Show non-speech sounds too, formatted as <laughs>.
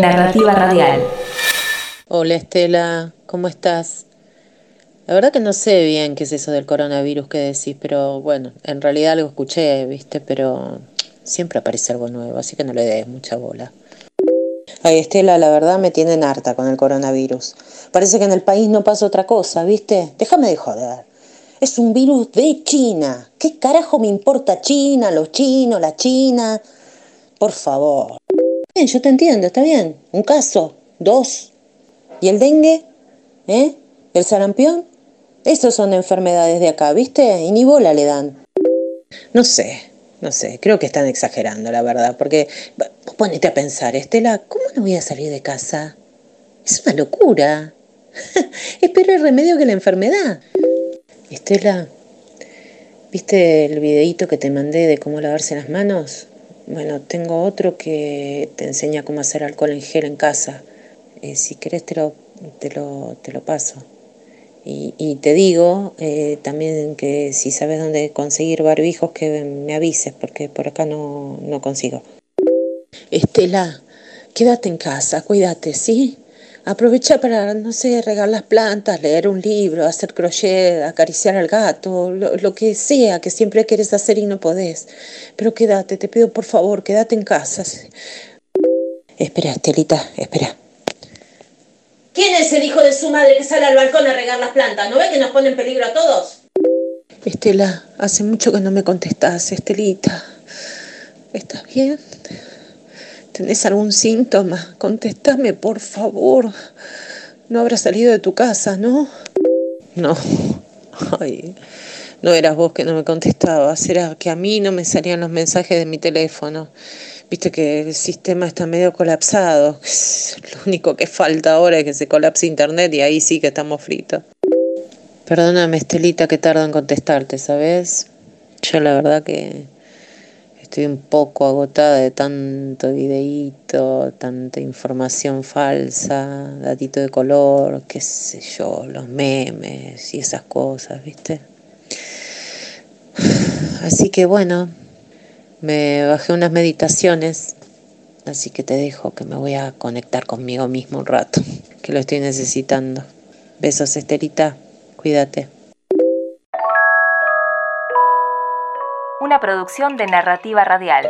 Narrativa Radial. Hola Estela, ¿cómo estás? La verdad que no sé bien qué es eso del coronavirus que decís, pero bueno, en realidad algo escuché, viste, pero siempre aparece algo nuevo, así que no le des mucha bola. Ay, Estela, la verdad me tienen harta con el coronavirus. Parece que en el país no pasa otra cosa, ¿viste? Déjame de joder. Es un virus de China. ¿Qué carajo me importa China, los chinos, la China? Por favor. Yo te entiendo, está bien. Un caso, dos. ¿Y el dengue? ¿Eh? ¿El sarampión? Estos son enfermedades de acá, ¿viste? Y ni bola le dan. No sé, no sé, creo que están exagerando, la verdad, porque ponete a pensar, Estela, ¿cómo no voy a salir de casa? Es una locura. <laughs> Espero el remedio que la enfermedad. Estela, ¿viste el videíto que te mandé de cómo lavarse las manos? Bueno, tengo otro que te enseña cómo hacer alcohol en gel en casa. Eh, si querés te lo, te lo, te lo paso. Y, te digo eh, también que si sabes dónde conseguir barbijos que me avises, porque por acá no, no consigo. Estela, quédate en casa, cuídate, ¿sí? Aprovecha para, no sé, regar las plantas, leer un libro, hacer crochet, acariciar al gato, lo, que sea que siempre quieres hacer y no podés. Pero quédate, te pido por favor, quédate en casa. Espera, Estelita, espera. ¿Quién es el hijo de su madre que sale al balcón a regar las plantas? ¿No ve que nos pone en peligro a todos? Estela, hace mucho que no me contestás, Estelita. ¿Estás bien? ¿Tenés algún síntoma? Contéstame, por favor. No habrás salido de tu casa, ¿no? No. Ay, no eras vos que no me contestabas, era que a mí no me salían los mensajes de mi teléfono. Viste que el sistema está medio colapsado. Lo único que falta ahora es que se colapse internet y ahí sí que estamos fritos. Perdóname, Estelita, que tardo en contestarte, ¿sabes? Yo la verdad que Estoy un poco agotada de tanto videíto, tanta información falsa, datito de color, qué sé yo, los memes y esas cosas, ¿viste? Así que bueno, me bajé unas meditaciones, así que te dejo que me voy a conectar conmigo mismo un rato, que lo estoy necesitando. Besos, Estelita, cuídate. Una producción de narrativa radial.